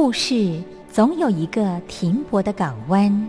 故事总有一个停泊的港湾。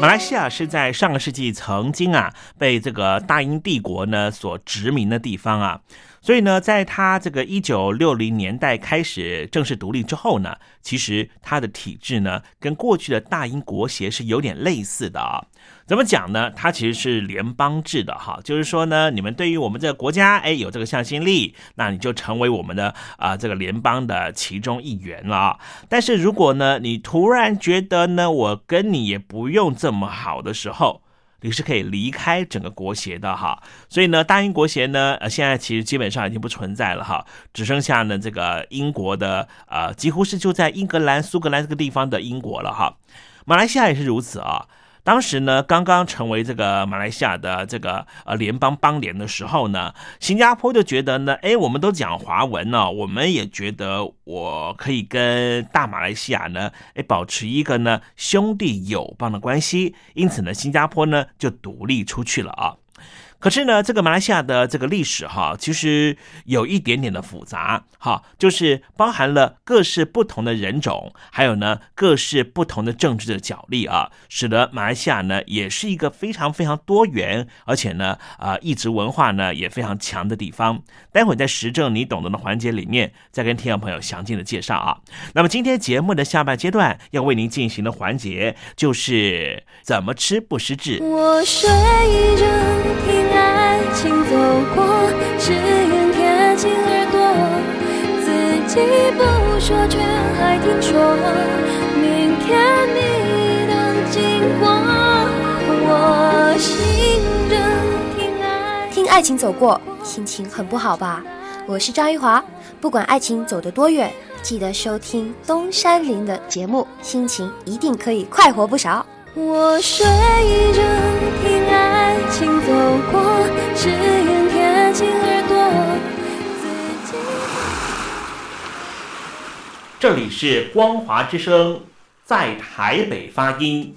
马来西亚是在上个世纪曾经啊被这个大英帝国呢所殖民的地方啊。所以呢，在他这个一九六零年代开始正式独立之后呢，其实他的体制呢，跟过去的大英国协是有点类似的啊。怎么讲呢？它其实是联邦制的哈，就是说呢，你们对于我们这个国家，哎，有这个向心力，那你就成为我们的啊这个联邦的其中一员了。但是如果呢，你突然觉得呢，我跟你也不用这么好的时候，你是可以离开整个国协的哈，所以呢，大英国协呢，呃，现在其实基本上已经不存在了哈，只剩下呢这个英国的，呃，几乎是就在英格兰、苏格兰这个地方的英国了哈，马来西亚也是如此啊。当时呢，刚刚成为这个马来西亚的这个呃联邦邦联的时候呢，新加坡就觉得呢，哎，我们都讲华文呢，我们也觉得我可以跟大马来西亚呢，哎，保持一个呢兄弟友邦的关系，因此呢，新加坡呢就独立出去了啊。可是呢，这个马来西亚的这个历史哈，其实有一点点的复杂哈，就是包含了各式不同的人种，还有呢各式不同的政治的角力啊，使得马来西亚呢也是一个非常非常多元，而且呢啊一直文化呢也非常强的地方。待会在时政你懂得的环节里面，再跟听众朋友详尽的介绍啊。那么今天节目的下半阶段要为您进行的环节就是怎么吃不失智。我睡着听。爱情走过，只愿贴近耳朵，自己不说却还听说，明天你的经过，我醒着听爱听爱情走过，心情很不好吧？我是张玉华，不管爱情走得多远，记得收听东山林的节目，心情一定可以快活不少。我睡着听爱情走过，只愿贴近耳朵。这里是光华之声，在台北发音。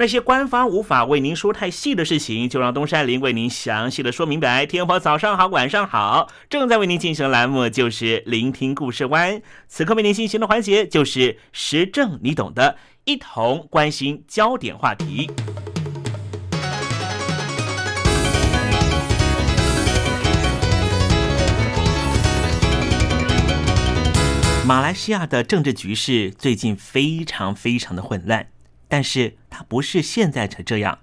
那些官方无法为您说太细的事情，就让东山林为您详细的说明白。天婆早上好，晚上好，正在为您进行的栏目就是聆听故事湾。此刻为您进行的环节就是时政，你懂的，一同关心焦点话题。马来西亚的政治局势最近非常非常的混乱。但是它不是现在才这样。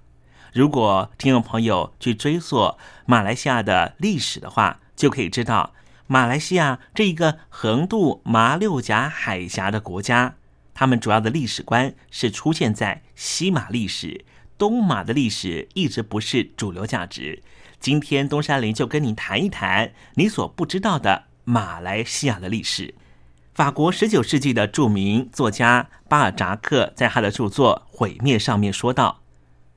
如果听众朋友去追溯马来西亚的历史的话，就可以知道，马来西亚这一个横渡马六甲海峡的国家，他们主要的历史观是出现在西马历史，东马的历史一直不是主流价值。今天东山林就跟你谈一谈你所不知道的马来西亚的历史。法国十九世纪的著名作家巴尔扎克在他的著作《毁灭》上面说道：“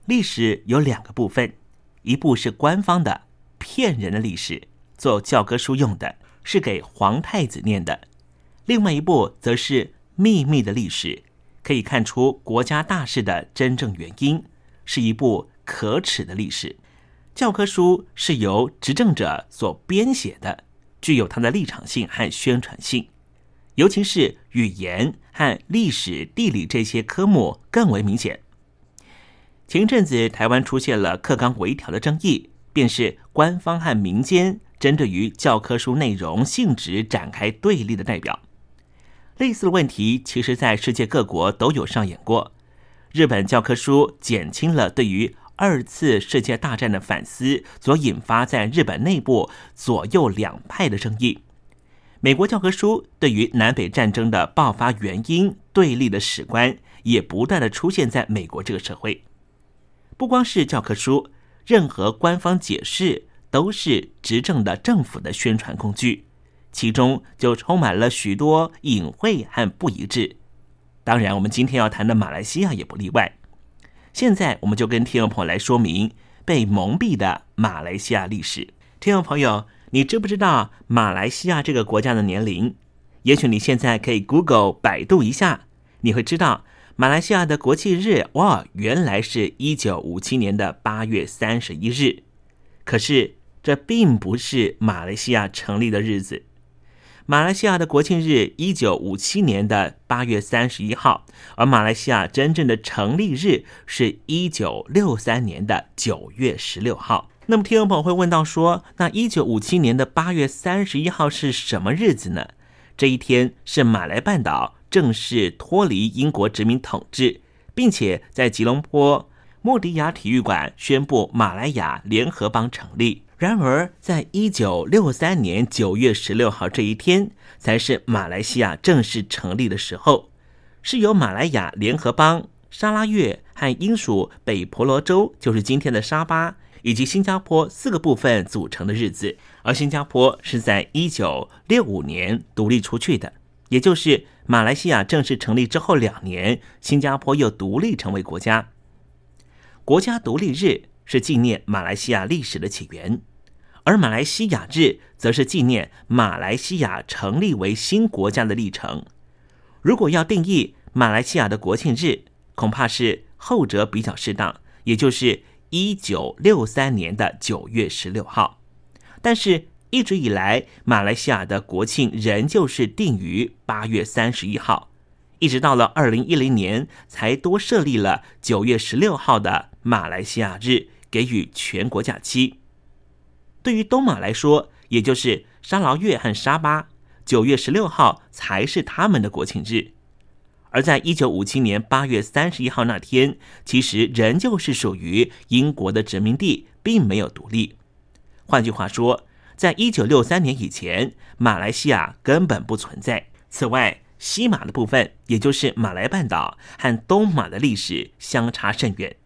历史有两个部分，一部是官方的骗人的历史，做教科书用的，是给皇太子念的；另外一部则是秘密的历史，可以看出国家大事的真正原因，是一部可耻的历史。教科书是由执政者所编写的，具有它的立场性和宣传性。”尤其是语言和历史、地理这些科目更为明显。前阵子台湾出现了课纲微调的争议，便是官方和民间针对于教科书内容性质展开对立的代表。类似的问题，其实在世界各国都有上演过。日本教科书减轻了对于二次世界大战的反思，所引发在日本内部左右两派的争议。美国教科书对于南北战争的爆发原因对立的史观，也不断的出现在美国这个社会。不光是教科书，任何官方解释都是执政的政府的宣传工具，其中就充满了许多隐晦和不一致。当然，我们今天要谈的马来西亚也不例外。现在，我们就跟听众朋友来说明被蒙蔽的马来西亚历史。听众朋友。你知不知道马来西亚这个国家的年龄？也许你现在可以 Google 百度一下，你会知道马来西亚的国庆日哇，原来是一九五七年的八月三十一日。可是这并不是马来西亚成立的日子。马来西亚的国庆日一九五七年的八月三十一号，而马来西亚真正的成立日是一九六三年的九月十六号。那么，听众朋友会问到说，那一九五七年的八月三十一号是什么日子呢？这一天是马来半岛正式脱离英国殖民统治，并且在吉隆坡莫迪亚体育馆宣布马来亚联合邦成立。然而，在一九六三年九月十六号这一天，才是马来西亚正式成立的时候，是由马来亚联合邦、沙拉越和英属北婆罗洲，就是今天的沙巴。以及新加坡四个部分组成的日子，而新加坡是在一九六五年独立出去的，也就是马来西亚正式成立之后两年，新加坡又独立成为国家。国家独立日是纪念马来西亚历史的起源，而马来西亚日则是纪念马来西亚成立为新国家的历程。如果要定义马来西亚的国庆日，恐怕是后者比较适当，也就是。一九六三年的九月十六号，但是一直以来，马来西亚的国庆仍旧是定于八月三十一号，一直到了二零一零年才多设立了九月十六号的马来西亚日，给予全国假期。对于东马来说，也就是沙劳越和沙巴，九月十六号才是他们的国庆日。而在一九五七年八月三十一号那天，其实仍旧是属于英国的殖民地，并没有独立。换句话说，在一九六三年以前，马来西亚根本不存在。此外，西马的部分，也就是马来半岛和东马的历史相差甚远，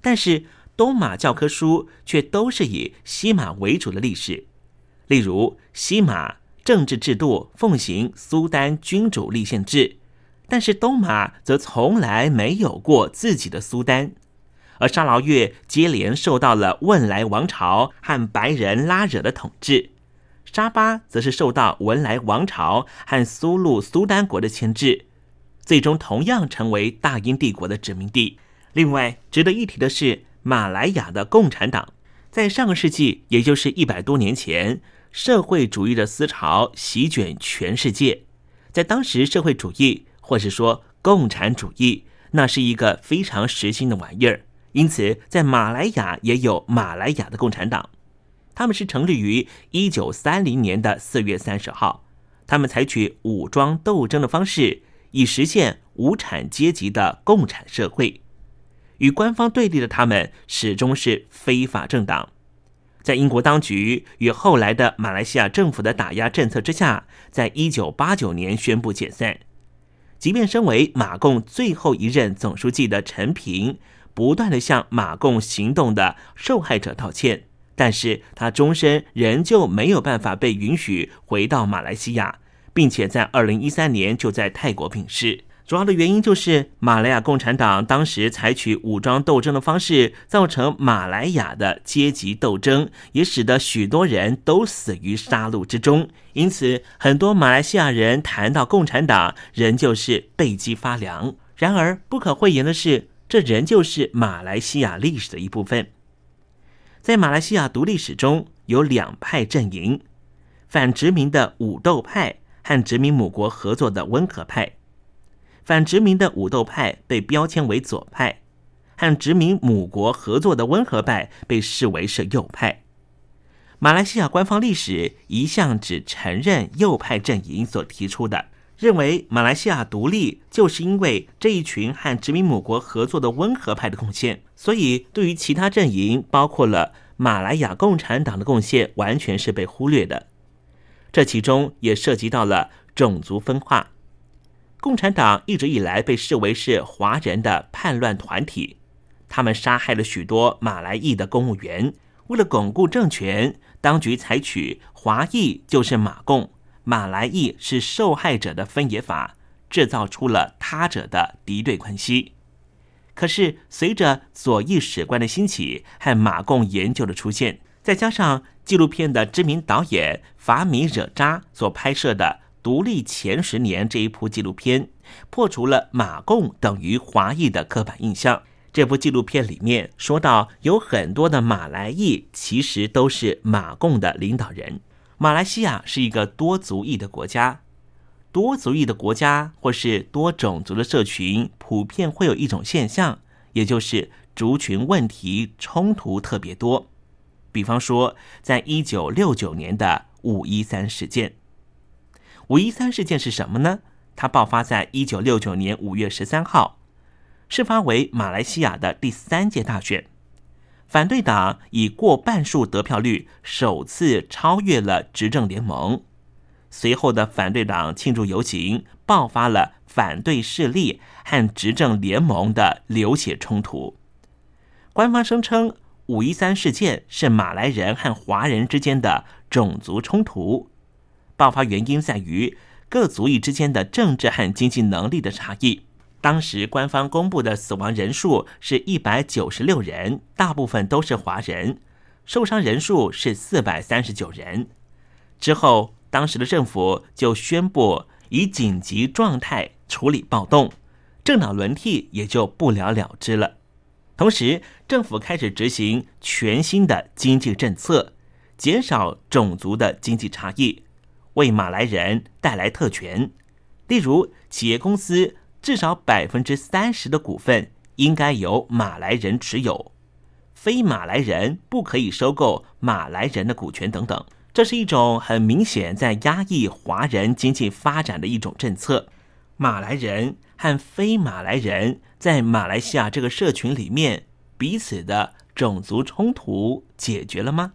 但是东马教科书却都是以西马为主的历史。例如，西马政治制度奉行苏丹君主立宪制。但是东马则从来没有过自己的苏丹，而沙劳越接连受到了汶莱王朝和白人拉惹的统治，沙巴则是受到文莱王朝和苏禄苏丹国的牵制。最终同样成为大英帝国的殖民地。另外，值得一提的是，马来亚的共产党在上个世纪，也就是一百多年前，社会主义的思潮席卷全世界。在当时，社会主义或是说共产主义，那是一个非常时兴的玩意儿。因此，在马来亚也有马来亚的共产党。他们是成立于一九三零年的四月三十号。他们采取武装斗争的方式，以实现无产阶级的共产社会。与官方对立的他们，始终是非法政党。在英国当局与后来的马来西亚政府的打压政策之下，在一九八九年宣布解散。即便身为马共最后一任总书记的陈平，不断的向马共行动的受害者道歉。但是他终身仍旧没有办法被允许回到马来西亚，并且在二零一三年就在泰国病逝。主要的原因就是马来亚共产党当时采取武装斗争的方式，造成马来亚的阶级斗争，也使得许多人都死于杀戮之中。因此，很多马来西亚人谈到共产党，仍旧是背脊发凉。然而，不可讳言的是，这仍旧是马来西亚历史的一部分。在马来西亚独立史中有两派阵营：反殖民的武斗派和殖民母国合作的温和派。反殖民的武斗派被标签为左派，和殖民母国合作的温和派被视为是右派。马来西亚官方历史一向只承认右派阵营所提出的，认为马来西亚独立就是因为这一群和殖民母国合作的温和派的贡献。所以，对于其他阵营，包括了马来亚共产党的贡献，完全是被忽略的。这其中也涉及到了种族分化。共产党一直以来被视为是华人的叛乱团体，他们杀害了许多马来裔的公务员。为了巩固政权，当局采取华裔就是马共，马来裔是受害者的分野法，制造出了他者的敌对关系。可是，随着左翼史观的兴起和马共研究的出现，再加上纪录片的知名导演法米惹扎所拍摄的《独立前十年》这一部纪录片，破除了马共等于华裔的刻板印象。这部纪录片里面说到，有很多的马来裔其实都是马共的领导人。马来西亚是一个多族裔的国家。多族裔的国家或是多种族的社群，普遍会有一种现象，也就是族群问题冲突特别多。比方说，在一九六九年的五一三事件。五一三事件是什么呢？它爆发在一九六九年五月十三号，事发为马来西亚的第三届大选，反对党以过半数得票率，首次超越了执政联盟。随后的反对党庆祝游行爆发了反对势力和执政联盟的流血冲突。官方声称五一三事件是马来人和华人之间的种族冲突，爆发原因在于各族裔之间的政治和经济能力的差异。当时官方公布的死亡人数是一百九十六人，大部分都是华人，受伤人数是四百三十九人。之后。当时的政府就宣布以紧急状态处理暴动，政党轮替也就不了了之了。同时，政府开始执行全新的经济政策，减少种族的经济差异，为马来人带来特权。例如，企业公司至少百分之三十的股份应该由马来人持有，非马来人不可以收购马来人的股权等等。这是一种很明显在压抑华人经济发展的一种政策。马来人和非马来人在马来西亚这个社群里面彼此的种族冲突解决了吗？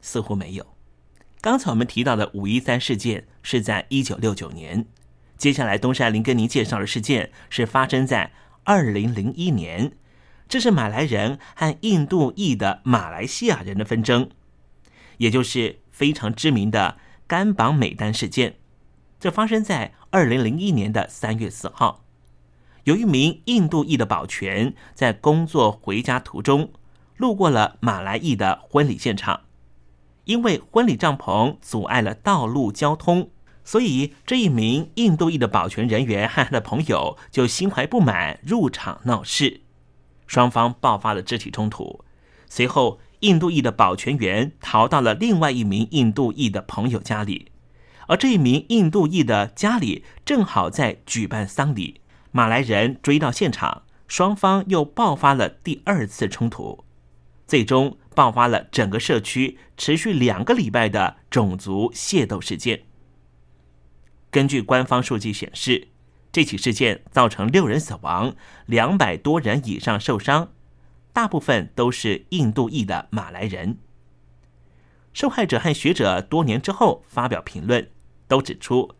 似乎没有。刚才我们提到的五一三事件是在一九六九年，接下来东山林跟您介绍的事件是发生在二零零一年，这是马来人和印度裔的马来西亚人的纷争。也就是非常知名的甘榜美丹事件，这发生在二零零一年的三月四号。有一名印度裔的保全在工作回家途中，路过了马来裔的婚礼现场，因为婚礼帐篷阻碍了道路交通，所以这一名印度裔的保全人员和他的朋友就心怀不满入场闹事，双方爆发了肢体冲突。随后，印度裔的保全员逃到了另外一名印度裔的朋友家里，而这一名印度裔的家里正好在举办丧礼。马来人追到现场，双方又爆发了第二次冲突，最终爆发了整个社区持续两个礼拜的种族械斗事件。根据官方数据显示，这起事件造成六人死亡，两百多人以上受伤，大部分都是印度裔的马来人。受害者和学者多年之后发表评论，都指出。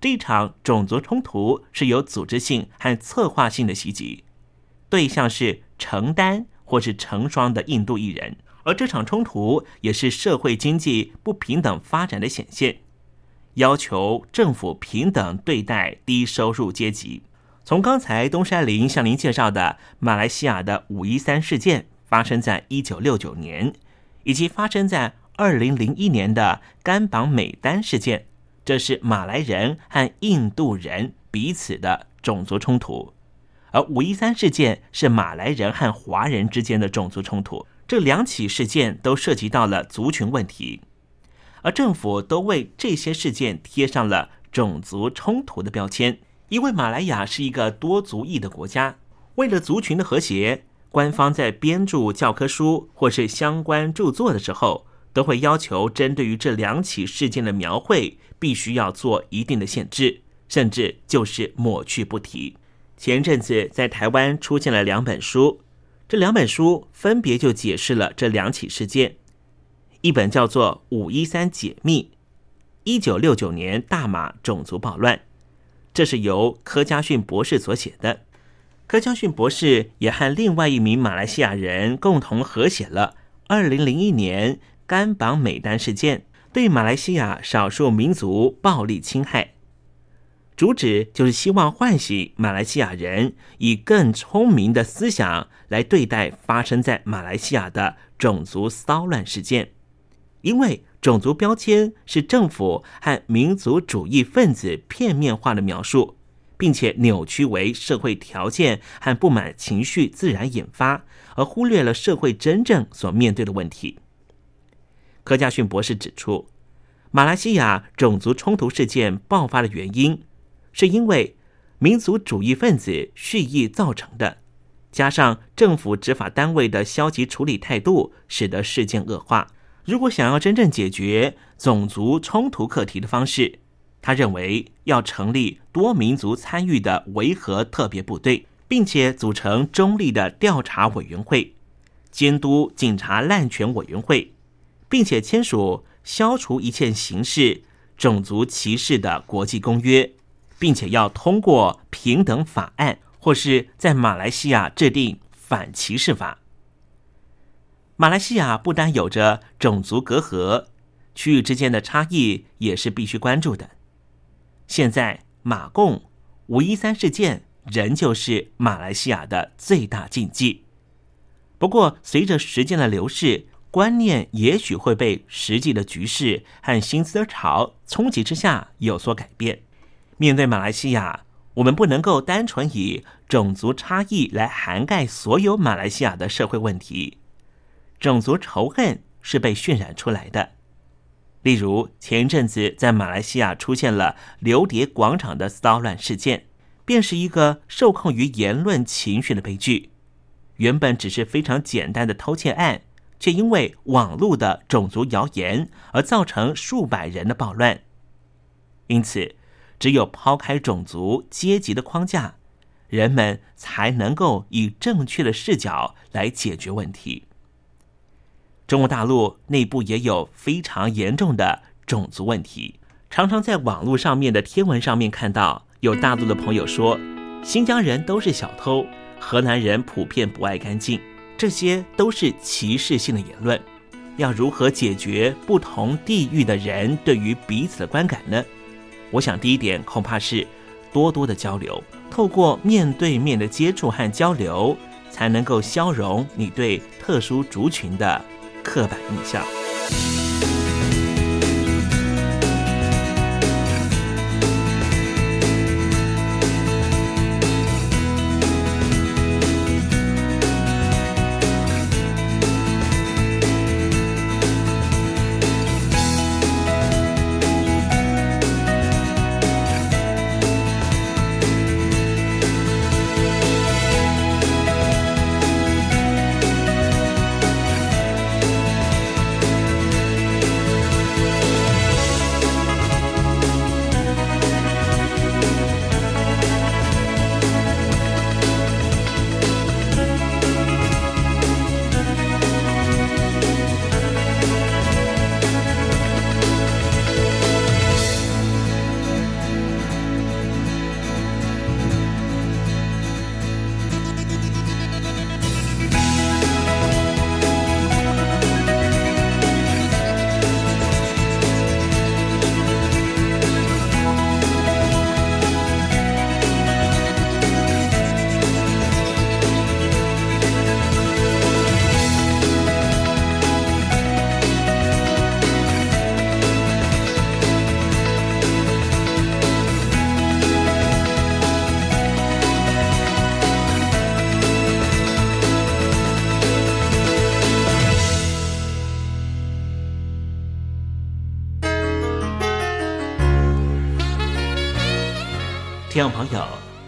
这场种族冲突是有组织性和策划性的袭击，对象是成单或是成双的印度裔人，而这场冲突也是社会经济不平等发展的显现，要求政府平等对待低收入阶级。从刚才东山林向您介绍的马来西亚的五一三事件，发生在一九六九年，以及发生在二零零一年的甘榜美丹事件。这是马来人和印度人彼此的种族冲突，而五一三事件是马来人和华人之间的种族冲突。这两起事件都涉及到了族群问题，而政府都为这些事件贴上了种族冲突的标签。因为马来亚是一个多族裔的国家，为了族群的和谐，官方在编著教科书或是相关著作的时候。都会要求针对于这两起事件的描绘，必须要做一定的限制，甚至就是抹去不提。前阵子在台湾出现了两本书，这两本书分别就解释了这两起事件。一本叫做《五一三解密》，一九六九年大马种族暴乱，这是由柯家训博士所写的。柯家训博士也和另外一名马来西亚人共同合写了二零零一年。甘榜美丹事件对马来西亚少数民族暴力侵害，主旨就是希望唤醒马来西亚人以更聪明的思想来对待发生在马来西亚的种族骚乱事件，因为种族标签是政府和民族主义分子片面化的描述，并且扭曲为社会条件和不满情绪自然引发，而忽略了社会真正所面对的问题。柯家逊博士指出，马来西亚种族冲突事件爆发的原因，是因为民族主义分子蓄意造成的，加上政府执法单位的消极处理态度，使得事件恶化。如果想要真正解决种族冲突课题的方式，他认为要成立多民族参与的维和特别部队，并且组成中立的调查委员会，监督警察滥权委员会。并且签署消除一切形式种族歧视的国际公约，并且要通过平等法案，或是在马来西亚制定反歧视法。马来西亚不单有着种族隔阂，区域之间的差异也是必须关注的。现在马共五一三事件仍旧是马来西亚的最大禁忌。不过，随着时间的流逝，观念也许会被实际的局势和新思潮冲击之下有所改变。面对马来西亚，我们不能够单纯以种族差异来涵盖所有马来西亚的社会问题。种族仇恨是被渲染出来的。例如，前一阵子在马来西亚出现了流蝶广场的骚乱事件，便是一个受控于言论情绪的悲剧。原本只是非常简单的偷窃案。却因为网络的种族谣言而造成数百人的暴乱，因此，只有抛开种族阶级的框架，人们才能够以正确的视角来解决问题。中国大陆内部也有非常严重的种族问题，常常在网络上面的天文上面看到有大陆的朋友说，新疆人都是小偷，河南人普遍不爱干净。这些都是歧视性的言论，要如何解决不同地域的人对于彼此的观感呢？我想第一点恐怕是多多的交流，透过面对面的接触和交流，才能够消融你对特殊族群的刻板印象。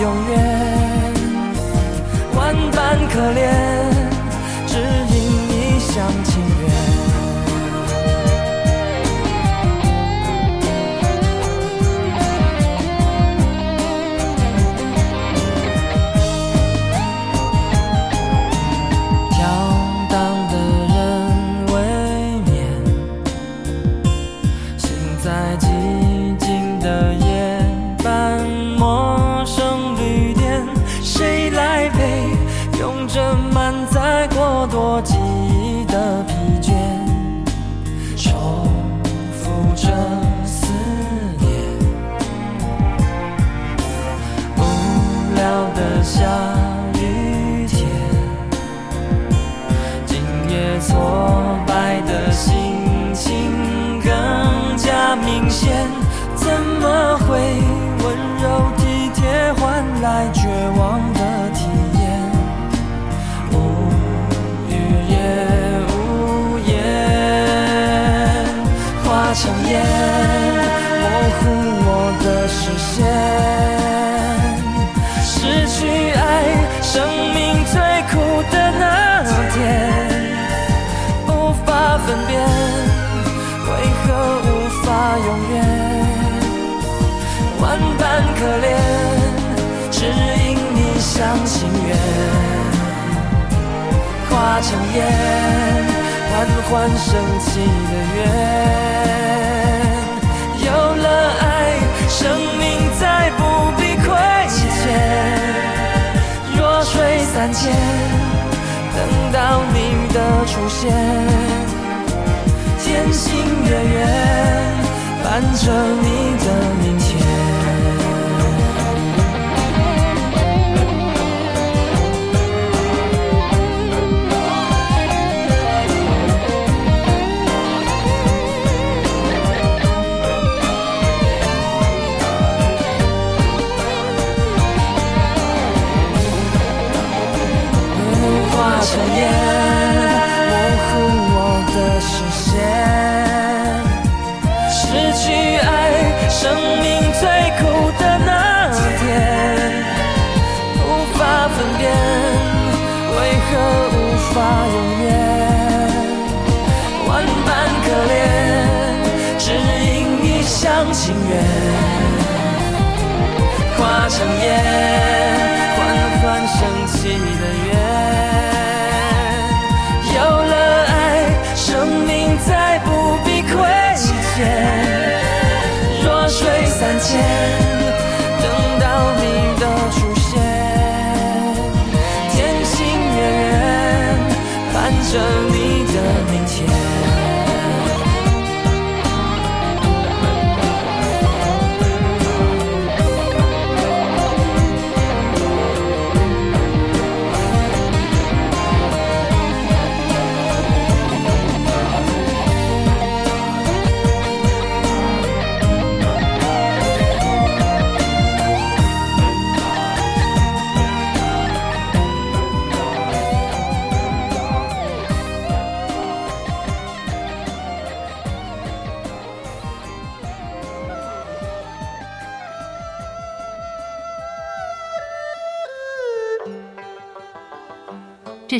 永远？万般可怜，化成烟，缓缓升起的愿。有了爱，生命再不必亏欠。弱水三千，等到你的出现，天星月圆，伴着你的明天。香烟缓缓升起的缘有了爱生命再不必亏欠。弱水三千等到你的出现天晴的人盼着你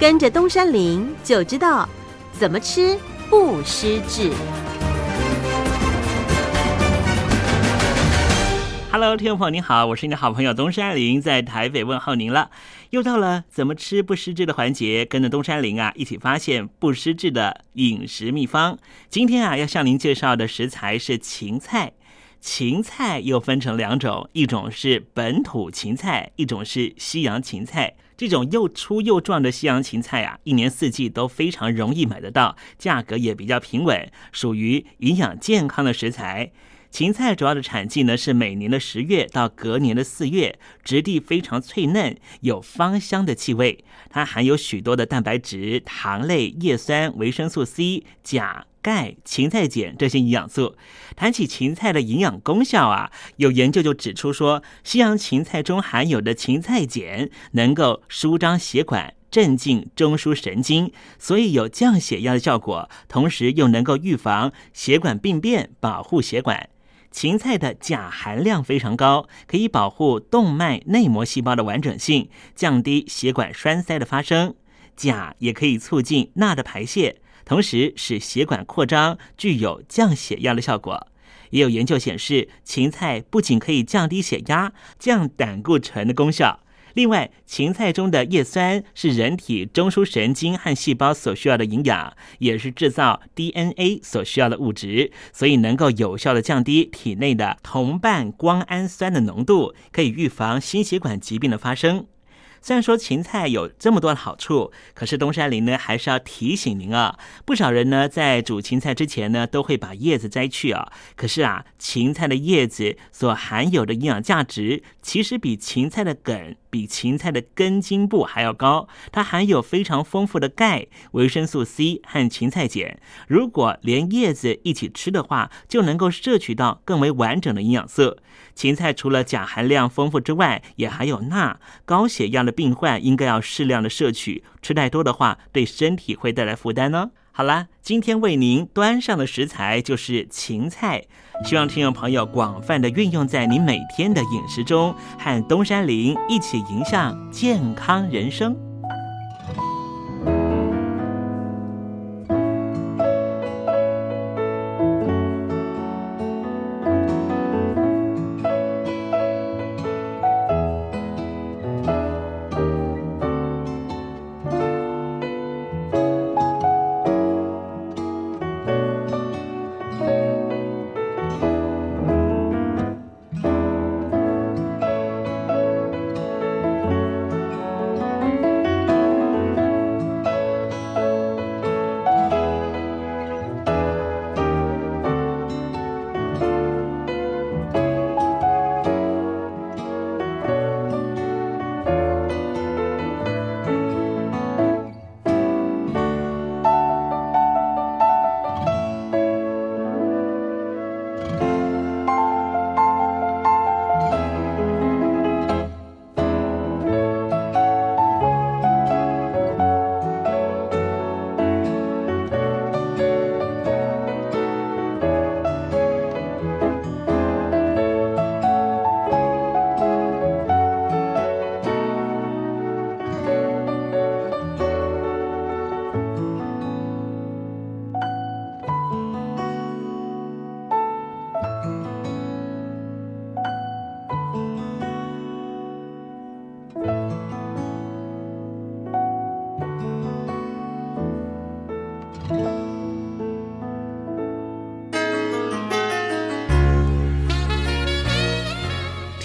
跟着东山林就知道怎么吃不失智。Hello，听众朋友您好，我是你的好朋友东山林，在台北问候您了。又到了怎么吃不失智的环节，跟着东山林啊，一起发现不失智的饮食秘方。今天啊，要向您介绍的食材是芹菜。芹菜又分成两种，一种是本土芹菜，一种是西洋芹菜。这种又粗又壮的西洋芹菜啊，一年四季都非常容易买得到，价格也比较平稳，属于营养健康的食材。芹菜主要的产季呢是每年的十月到隔年的四月，质地非常脆嫩，有芳香的气味。它含有许多的蛋白质、糖类、叶酸、维生素 C、钾。钙、芹菜碱这些营养素。谈起芹菜的营养功效啊，有研究就指出说，西洋芹菜中含有的芹菜碱能够舒张血管。镇静中枢神经，所以有降血压的效果，同时又能够预防血管病变，保护血管。芹菜的钾含量非常高，可以保护动脉内膜细胞的完整性，降低血管栓塞的发生。钾也可以促进钠的排泄，同时使血管扩张，具有降血压的效果。也有研究显示，芹菜不仅可以降低血压、降胆固醇的功效。另外，芹菜中的叶酸是人体中枢神经和细胞所需要的营养，也是制造 DNA 所需要的物质，所以能够有效的降低体内的同半胱氨酸的浓度，可以预防心血管疾病的发生。虽然说芹菜有这么多的好处，可是东山林呢还是要提醒您啊，不少人呢在煮芹菜之前呢都会把叶子摘去啊。可是啊，芹菜的叶子所含有的营养价值，其实比芹菜的梗、比芹菜的根茎部还要高。它含有非常丰富的钙、维生素 C 和芹菜碱。如果连叶子一起吃的话，就能够摄取到更为完整的营养素。芹菜除了钾含量丰富之外，也含有钠。高血压的病患应该要适量的摄取，吃太多的话，对身体会带来负担呢。好啦，今天为您端上的食材就是芹菜，希望听众朋友广泛的运用在你每天的饮食中，和东山林一起迎向健康人生。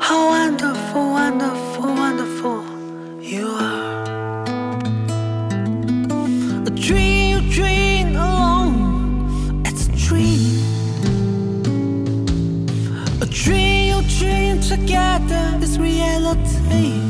How wonderful, wonderful, wonderful you are. A dream, you dream alone, it's a dream. A dream, you dream together is reality.